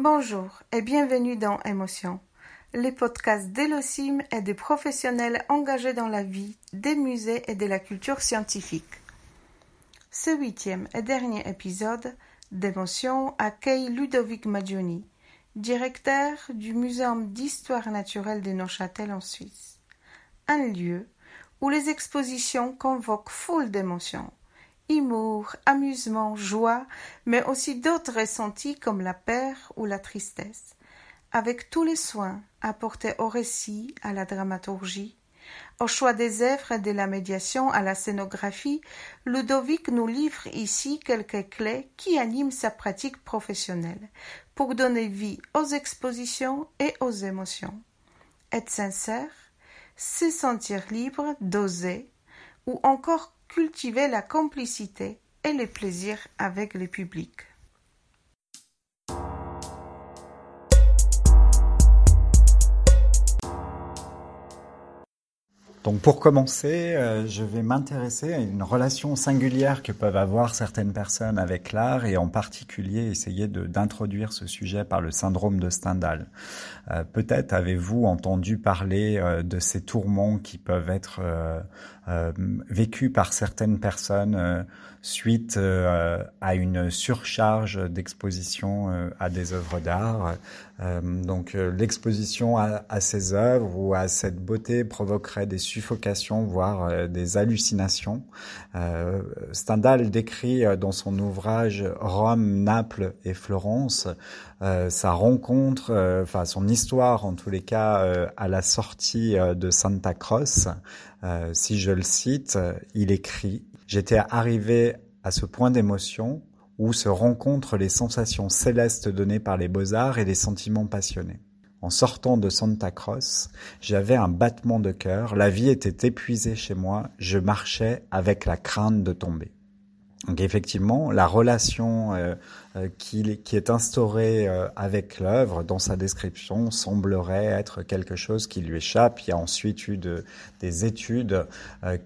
Bonjour et bienvenue dans Émotion, les podcasts d'Elosim et des professionnels engagés dans la vie des musées et de la culture scientifique. Ce huitième et dernier épisode d'Émotion accueille Ludovic Magioni, directeur du Muséum d'histoire naturelle de Neuchâtel en Suisse. Un lieu où les expositions convoquent foule d'émotions humour, amusement, joie, mais aussi d'autres ressentis comme la peur ou la tristesse. Avec tous les soins apportés au récit, à la dramaturgie, au choix des œuvres et de la médiation à la scénographie, Ludovic nous livre ici quelques clés qui animent sa pratique professionnelle pour donner vie aux expositions et aux émotions. Être sincère, se sentir libre d'oser, ou encore cultiver la complicité et le plaisir avec le public. Donc pour commencer, euh, je vais m'intéresser à une relation singulière que peuvent avoir certaines personnes avec l'art et en particulier essayer d'introduire ce sujet par le syndrome de Stendhal. Euh, peut-être avez-vous entendu parler euh, de ces tourments qui peuvent être vécus par certaines personnes suite à une surcharge d'exposition à des œuvres d'art. Donc l'exposition à, ces œuvres ou à cette beauté provoquerait des suffocation, voire euh, des hallucinations. Euh, Stendhal décrit euh, dans son ouvrage Rome, Naples et Florence sa rencontre, enfin son histoire en tous les cas à la sortie de Santa Croce. si je le cite, il écrit J'étais arrivé à ce point d'émotion où se rencontrent les sensations célestes données par les beaux-arts et les sentiments passionnés. En sortant de Santa Croce, j'avais un battement de cœur, la vie était épuisée chez moi, je marchais avec la crainte de tomber. Donc effectivement, la relation euh, qui, qui, est instaurée euh, avec l'œuvre dans sa description semblerait être quelque chose qui lui échappe. Il y a ensuite eu de, des études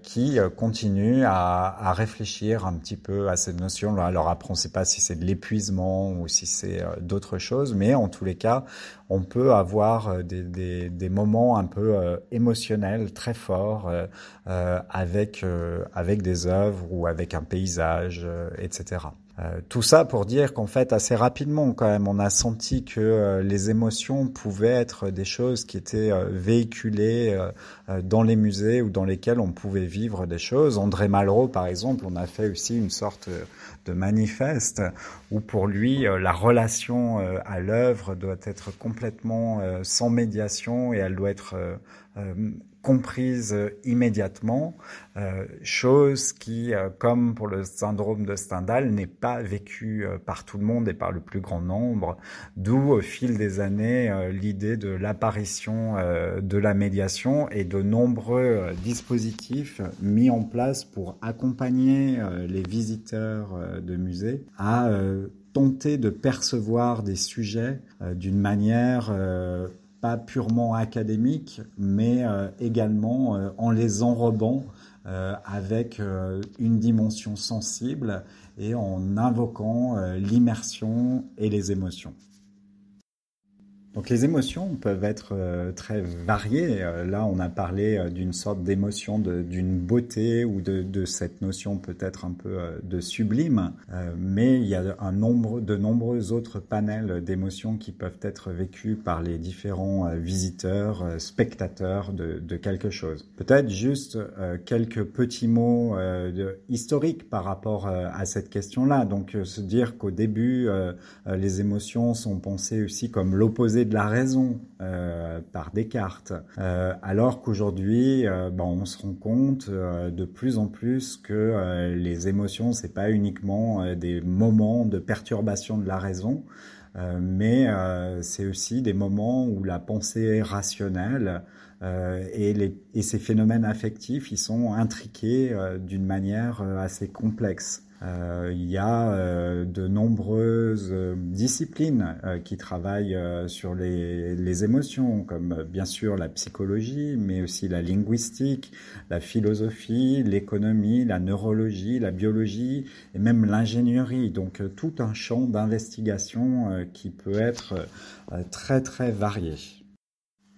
qui continuent à, à, réfléchir un petit peu à cette notion. Alors après, on ne sait pas si c'est de l'épuisement ou si c'est d'autres choses, mais en tous les cas, on peut avoir des, des, des moments un peu émotionnels très forts avec avec des œuvres ou avec un paysage, etc. Euh, tout ça pour dire qu'en fait, assez rapidement, quand même, on a senti que euh, les émotions pouvaient être des choses qui étaient euh, véhiculées dans les musées ou dans lesquels on pouvait vivre des choses. André Malraux, par exemple, on a fait aussi une sorte de manifeste où pour lui, la relation à l'œuvre doit être complètement sans médiation et elle doit être comprise euh, immédiatement, euh, chose qui, euh, comme pour le syndrome de Stendhal, n'est pas vécue par tout le monde et par le plus grand nombre, d'où au fil des années l'idée de l'apparition de la médiation et de nombreux dispositifs mis en place pour accompagner les visiteurs de musées à tenter de percevoir des sujets d'une manière pas purement académique, mais euh, également euh, en les enrobant euh, avec une dimension sensible et en invoquant l'immersion et les émotions. Donc les émotions peuvent être euh, très variées. Euh, là, on a parlé euh, d'une sorte d'émotion, d'une beauté ou de, cette notion peut-être un peu de sublime, mais il y a un nombre, de nombreux autres panels d'émotions qui peuvent être vécus par les différents visiteurs, spectateurs de quelque chose. Peut-être juste quelques petits mots historiques par rapport à cette question-là. Donc se dire qu'au début, les émotions sont pensées aussi comme l'opposé de la raison euh, par Descartes, euh, alors qu'aujourd'hui, euh, ben, on se rend compte de plus en plus que les émotions, c'est pas uniquement des moments de perturbation de la raison, mais c'est aussi des moments où la pensée rationnelle et, et, ces phénomènes affectifs, ils sont intriqués d'une manière assez complexe. Euh, il y a euh, de nombreuses euh, disciplines qui travaillent sur les, les, émotions, comme bien sûr la psychologie, mais aussi la linguistique, la philosophie, l'économie, la neurologie, la biologie et même l'ingénierie. Donc tout un champ d'investigation qui peut être très très varié.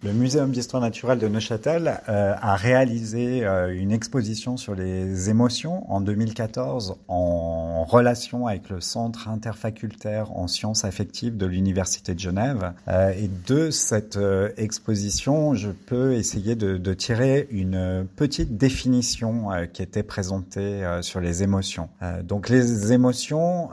Le Muséum d'histoire naturelle de Neuchâtel euh, a réalisé euh, une exposition sur les émotions en 2014 en relation avec le Centre interfacultaire en sciences affectives de l'Université de Genève. Euh, et de cette exposition, je peux essayer de, de tirer une petite définition qui était présentée sur les émotions. donc les émotions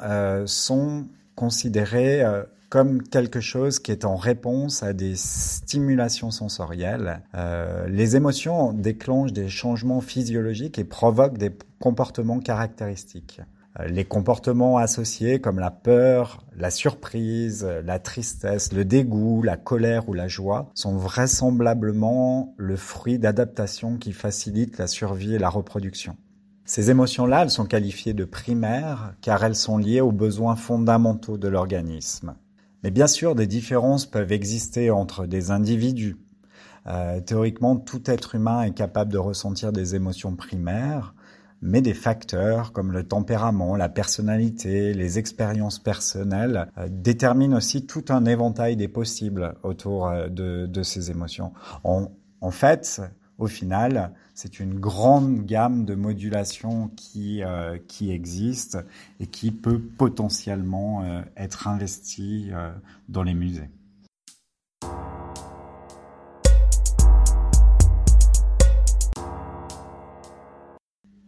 sont considérées comme quelque chose qui est en réponse à des stimulations sensorielles. Euh, les émotions déclenchent des changements physiologiques et provoquent des comportements caractéristiques. Euh, les comportements associés comme la peur, la surprise, la tristesse, le dégoût, la colère ou la joie sont vraisemblablement le fruit d'adaptations qui facilitent la survie et la reproduction. Ces émotions-là, elles sont qualifiées de primaires car elles sont liées aux besoins fondamentaux de l'organisme. Mais bien sûr, des différences peuvent exister entre des individus. Euh, théoriquement, tout être humain est capable de ressentir des émotions primaires, mais des facteurs comme le tempérament, la personnalité, les expériences personnelles euh, déterminent aussi tout un éventail des possibles autour euh, de, de ces émotions. en fait, au final, c'est une grande gamme de modulation qui, euh, existe et qui peut potentiellement euh, être investie euh, dans les musées.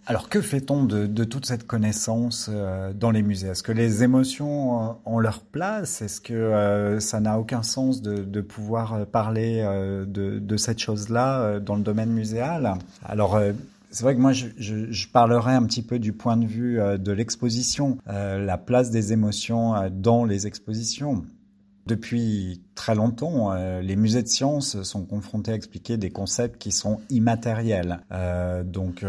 Alors que fait-on de, toute cette connaissance euh, dans les musées? Est-ce que les émotions euh, ont leur place? Est-ce que euh, ça n'a aucun sens de, pouvoir parler de, cette chose-là dans le domaine muséal? Alors c'est vrai que moi, je, je, parlerai un petit peu du point de vue de l'exposition, la place des émotions dans les expositions. Depuis très longtemps, les musées de sciences sont confrontés à expliquer des concepts qui sont immatériels. donc,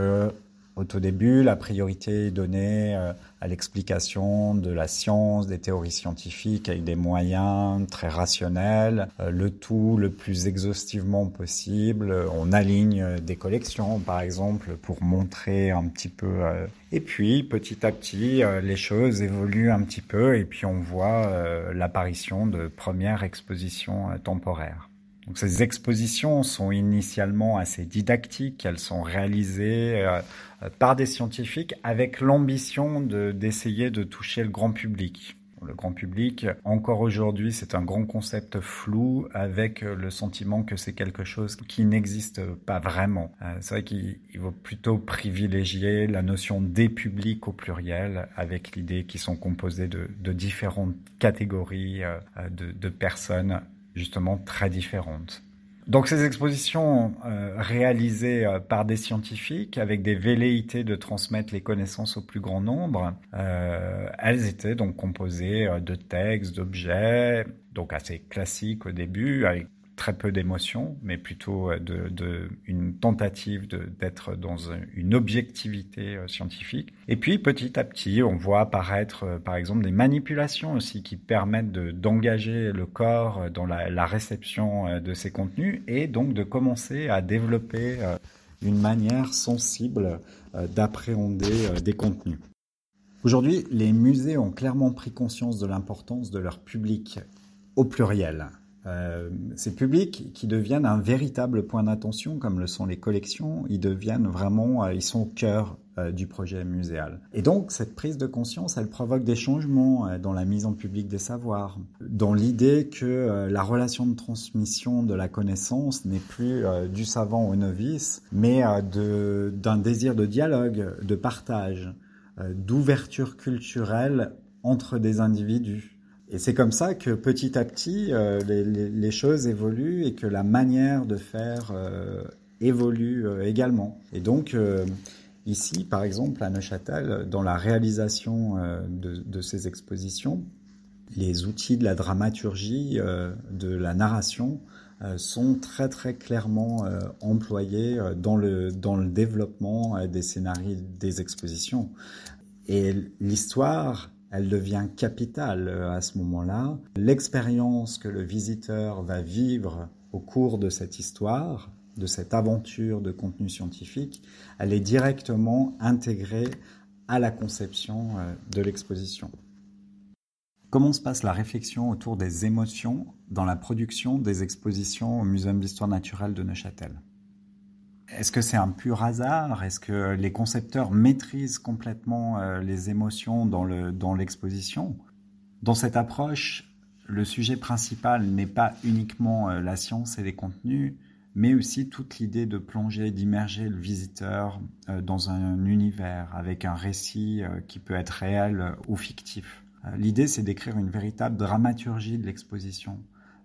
au tout début, la priorité est donnée euh, à l'explication de la science, des théories scientifiques avec des moyens très rationnels, euh, le tout le plus exhaustivement possible. On aligne des collections, par exemple, pour montrer un petit peu. Euh, et puis, petit à petit, les choses évoluent un petit peu et puis on voit l'apparition de premières expositions temporaires. Donc ces expositions sont initialement assez didactiques, elles sont réalisées euh, par des scientifiques avec l'ambition d'essayer de, toucher le grand public. Le grand public, encore aujourd'hui, c'est un grand concept flou avec le sentiment que c'est quelque chose qui n'existe pas vraiment. Euh, c'est vrai qu'il vaut plutôt privilégier la notion des publics au pluriel avec l'idée qu'ils sont composés de, différentes catégories euh, de, de personnes justement très différentes. Donc ces expositions euh, réalisées euh, par des scientifiques avec des velléités de transmettre les connaissances au plus grand nombre, euh, elles étaient donc composées de textes, d'objets, donc assez classiques au début, avec très peu d'émotions, mais plutôt euh, de, une tentative d'être dans une objectivité euh, scientifique. Et puis petit à petit, on voit apparaître euh, par exemple des manipulations aussi qui permettent d'engager le corps dans la, réception de ces contenus et donc de commencer à développer une manière sensible d'appréhender des contenus. Aujourd'hui, les musées ont clairement pris conscience de l'importance de leur public au pluriel. Euh, ces publics qui deviennent un véritable point d'attention, comme le sont les collections, ils deviennent vraiment, euh, ils sont au cœur euh, du projet muséal. Et donc, cette prise de conscience, elle provoque des changements dans la mise en public des savoirs, dans l'idée que la relation de transmission de la connaissance n'est plus du savant au novice, mais d'un désir de dialogue, de partage, d'ouverture culturelle entre des individus. Et c'est comme ça que petit à petit, euh, les, choses évoluent et que la manière de faire euh, évolue euh, également. Et donc, ici, par exemple, à Neuchâtel, dans la réalisation de, de, ces expositions, les outils de la dramaturgie, de la narration, sont très très clairement employés dans le, dans le développement des scénarios des expositions. Et l'histoire, elle devient capitale à ce moment-là. L'expérience que le visiteur va vivre au cours de cette histoire, de cette aventure de contenu scientifique, elle est directement intégrée à la conception de l'exposition. Comment se passe la réflexion autour des émotions dans la production des expositions au Muséum d'histoire naturelle de Neuchâtel? Est-ce que c'est un pur hasard? Est-ce que les concepteurs maîtrisent complètement euh, les émotions dans l'exposition? Dans cette approche, le sujet principal n'est pas uniquement euh, la science et les contenus, mais aussi toute l'idée de plonger, d'immerger le visiteur euh, dans un univers avec un récit qui peut être réel ou fictif. L'idée, c'est d'écrire une véritable dramaturgie de l'exposition.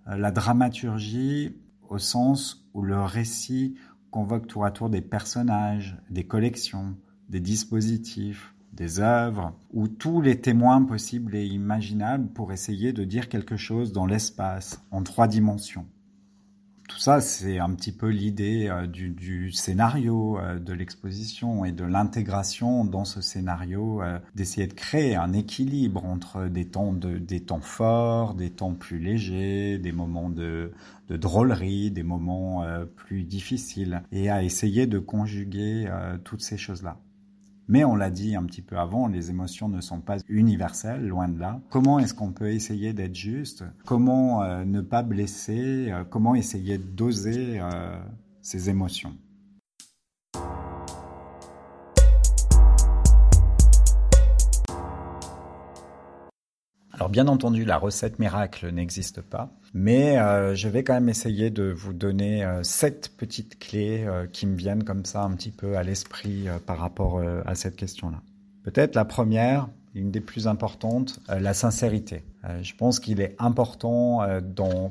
La dramaturgie au sens où le récit convoque tour à tour des personnages, des collections, des dispositifs, des œuvres, ou tous les témoins possibles et imaginables pour essayer de dire quelque chose dans l'espace, en trois dimensions ça, c'est un petit peu l'idée euh, du, scénario euh, de l'exposition et de l'intégration dans ce scénario, euh, d'essayer de créer un équilibre entre des temps, des temps forts, des temps plus légers, des moments de, de drôlerie, des moments plus difficiles, et à essayer de conjuguer toutes ces choses-là. Mais on l'a dit un petit peu avant, les émotions ne sont pas universelles, loin de là. Comment est-ce qu'on peut essayer d'être juste? Comment euh, ne pas blesser? Euh, Comment essayer doser euh, ces émotions? Alors bien entendu, la recette miracle n'existe pas, mais euh, je vais quand même essayer de vous donner euh, sept petites clés euh, qui me viennent comme ça un petit peu à l'esprit par rapport à cette question-là. Peut-être la première, une des plus importantes, euh, la sincérité. Euh, je pense qu'il est important euh,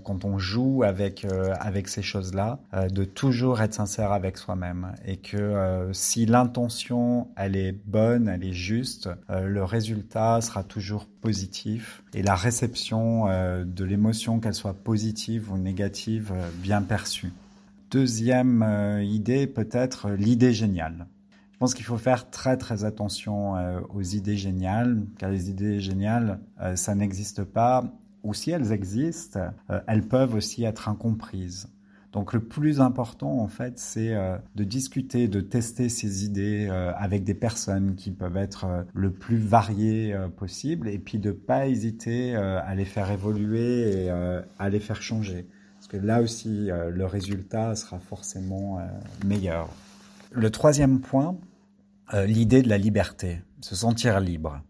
quand on joue avec avec ces choses-là de toujours être sincère avec soi-même et que si l'intention elle est bonne, elle est juste, le résultat sera toujours positif et la réception de l'émotion qu'elle soit positive ou négative bien perçue. Deuxième idée peut-être l'idée géniale. Je pense qu'il faut faire très très attention euh, aux idées géniales, car les idées géniales, euh, ça n'existe pas, ou si elles existent, euh, elles peuvent aussi être incomprises. Donc le plus important en fait, c'est de discuter, de tester ces idées avec des personnes qui peuvent être le plus variées possible, et puis de pas hésiter à les faire évoluer et à les faire changer, parce que là aussi le résultat sera forcément meilleur. Le troisième point, euh, l'idée de la liberté, se sentir libre,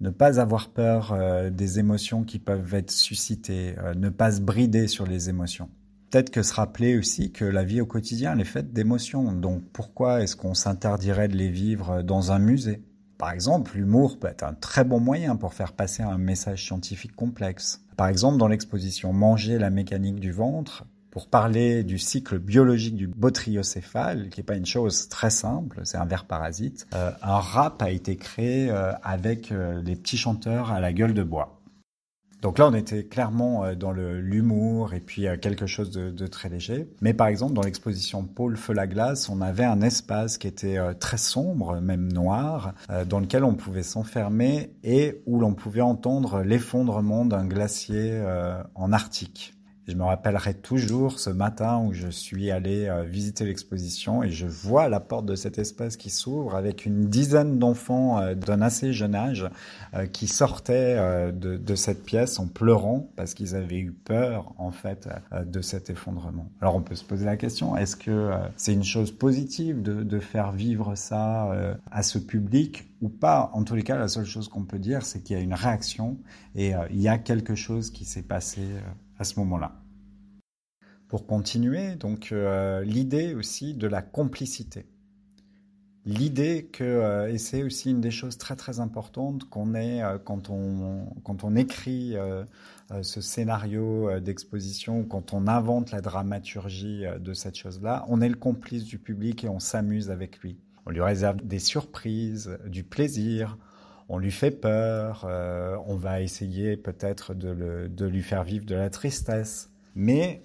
ne pas avoir peur euh, des émotions qui peuvent être suscitées, euh, ne pas se brider sur les émotions. Peut-être que se rappeler aussi que la vie au quotidien est faite d'émotions, donc pourquoi est-ce qu'on s'interdirait de les vivre dans un musée? Par exemple, l'humour peut être un très bon moyen pour faire passer un message scientifique complexe. Par exemple, dans l'exposition Manger la mécanique du ventre, pour parler du cycle biologique du botriocéphale, qui n'est pas une chose très simple, c'est un ver parasite. Euh, un rap a été créé euh, avec euh, les petits chanteurs à la gueule de bois. Donc là, on était clairement dans l'humour et puis quelque chose de, de, très léger. Mais par exemple, dans l'exposition Pôle Feu la glace, on avait un espace qui était très sombre, même noir, dans lequel on pouvait s'enfermer et où l'on pouvait entendre l'effondrement d'un glacier en Arctique. Je me rappellerai toujours ce matin où je suis allé euh, visiter l'exposition et je vois la porte de cet espace qui s'ouvre avec une dizaine d'enfants euh, d'un assez jeune âge euh, qui sortaient de, cette pièce en pleurant parce qu'ils avaient eu peur en fait de cet effondrement. Alors on peut se poser la question, est-ce que c'est une chose positive de faire vivre ça à ce public ou pas? En tous les cas, la seule chose qu'on peut dire, c'est qu'il y a une réaction et il y a quelque chose qui s'est passé à ce moment-là. Pour continuer, donc euh, l'idée aussi de la complicité. L'idée que, euh, et c'est aussi une des choses très très importantes qu'on est euh, quand, on, quand on écrit ce scénario d'exposition, quand on invente la dramaturgie de cette chose-là, on est le complice du public et on s'amuse avec lui. On lui réserve des surprises, du plaisir, on lui fait peur, euh, on va essayer peut-être de, lui faire vivre de la tristesse. Mais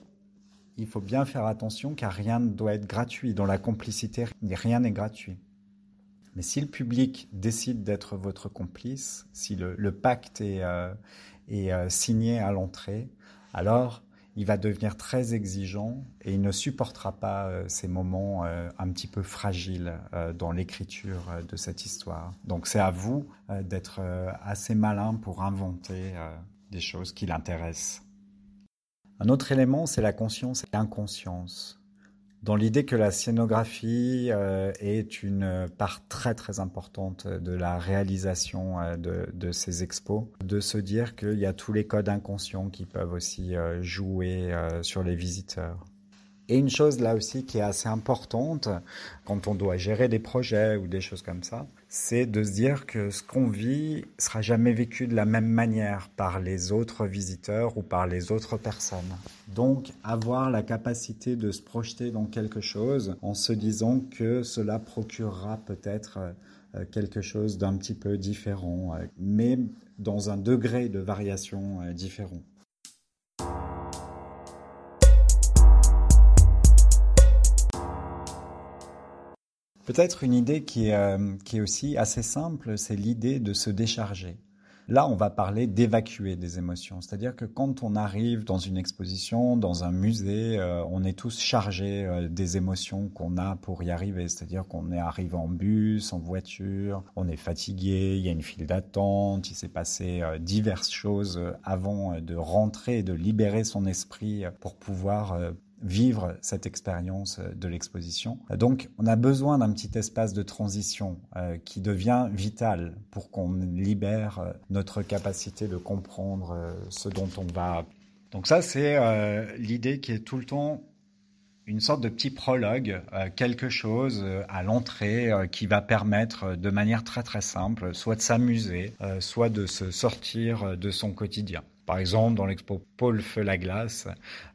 il faut bien faire attention car rien ne doit être gratuit. Dans la complicité, rien n'est gratuit. Mais si le public décide d'être votre complice, si le, pacte est, euh, euh, signé à l'entrée, alors il va devenir très exigeant et il ne supportera pas euh, ces moments un petit peu fragiles dans l'écriture de cette histoire. Donc c'est à vous d'être assez malin pour inventer des choses qui l'intéressent. Un autre élément, c'est la conscience et l'inconscience dans l'idée que la scénographie euh, est une part très très importante de la réalisation euh, de, ces expos, de se dire qu'il y a tous les codes inconscients qui peuvent aussi euh, jouer sur les visiteurs. Et une chose là aussi qui est assez importante quand on doit gérer des projets ou des choses comme ça, c'est de se dire que ce qu'on vit sera jamais vécu de la même manière par les autres visiteurs ou par les autres personnes. Donc avoir la capacité de se projeter dans quelque chose en se disant que cela procurera peut-être euh, quelque chose d'un petit peu différent, euh, mais dans un degré de variation euh, différent. Peut-être une idée qui est, euh, qui est aussi assez simple, c'est l'idée de se décharger. Là, on va parler d'évacuer des émotions. C'est-à-dire que quand on arrive dans une exposition, dans un musée, euh, on est tous chargés euh, des émotions qu'on a pour y arriver. C'est-à-dire qu'on est arrivé en bus, en voiture, on est fatigué, il y a une file d'attente, il s'est passé diverses choses avant de rentrer et de libérer son esprit pour pouvoir vivre cette expérience de l'exposition. Donc, on a besoin d'un petit espace de transition euh, qui devient vital pour qu'on libère euh, notre capacité de comprendre euh, ce dont on va. Donc ça, c'est l'idée qui est tout le temps une sorte de petit prologue, quelque chose à l'entrée qui va permettre de manière très très simple, soit de s'amuser, soit de se sortir de son quotidien. Par exemple, dans l'expo Paul Feu la glace,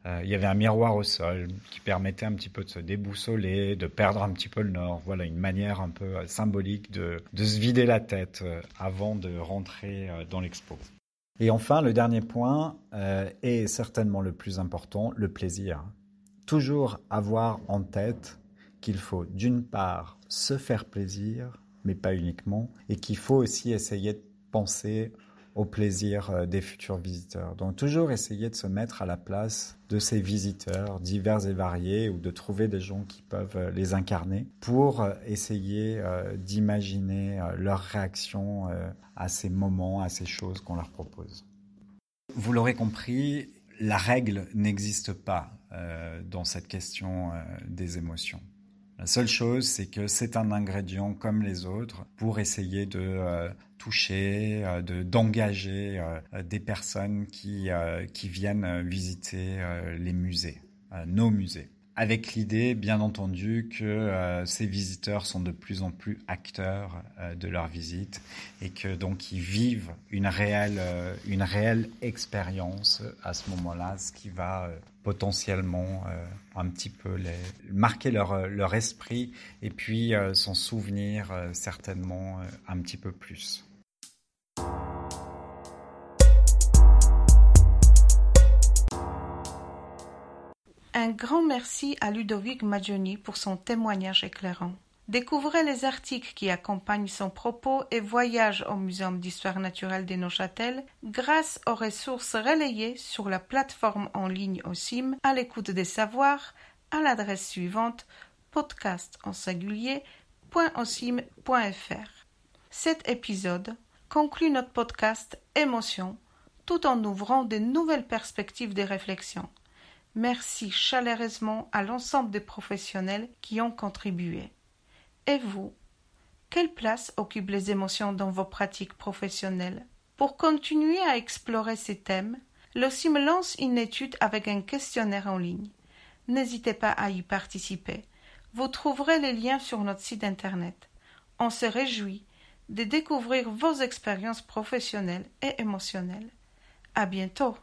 euh, il y avait un miroir au sol qui permettait un petit peu de se déboussoler, de perdre un petit peu le nord. Voilà une manière un peu euh, symbolique de, se vider la tête euh, avant de rentrer dans l'expo. Et enfin, le dernier point est certainement le plus important, le plaisir. Toujours avoir en tête qu'il faut d'une part se faire plaisir, mais pas uniquement, et qu'il faut aussi essayer de penser au plaisir euh, des futurs visiteurs. Donc toujours essayer de se mettre à la place de ces visiteurs divers et variés ou de trouver des gens qui peuvent euh, les incarner pour euh, essayer d'imaginer leur réaction à ces moments, à ces choses qu'on leur propose. Vous l'aurez compris, la règle n'existe pas dans cette question des émotions. La seule chose, c'est que c'est un ingrédient comme les autres pour essayer de euh, toucher, euh, de d'engager euh, des personnes qui qui viennent visiter les musées, nos musées avec l'idée, bien entendu, que euh, ces visiteurs sont de plus en plus acteurs euh, de leur visite et que donc ils vivent une réelle, euh, une réelle expérience à ce moment-là, ce qui va potentiellement un petit peu les, marquer leur, leur esprit et puis s'en souvenir certainement un petit peu plus. Grand merci à Ludovic Magioni pour son témoignage éclairant. Découvrez les articles qui accompagnent son propos et voyage au Muséum d'histoire naturelle des Neuchâtel grâce aux ressources relayées sur la plateforme en ligne OSIM à l'écoute des savoirs à l'adresse suivante podcast en singulier Cet épisode conclut notre podcast Émotion tout en ouvrant de nouvelles perspectives de réflexion. Merci chaleureusement à l'ensemble des professionnels qui ont contribué. Et vous Quelle place occupent les émotions dans vos pratiques professionnelles? Pour continuer à explorer ces thèmes, l'OSIM lance une étude avec un questionnaire en ligne. N'hésitez pas à y participer. Vous trouverez les liens sur notre site internet. On se réjouit de découvrir vos expériences professionnelles et émotionnelles. À bientôt!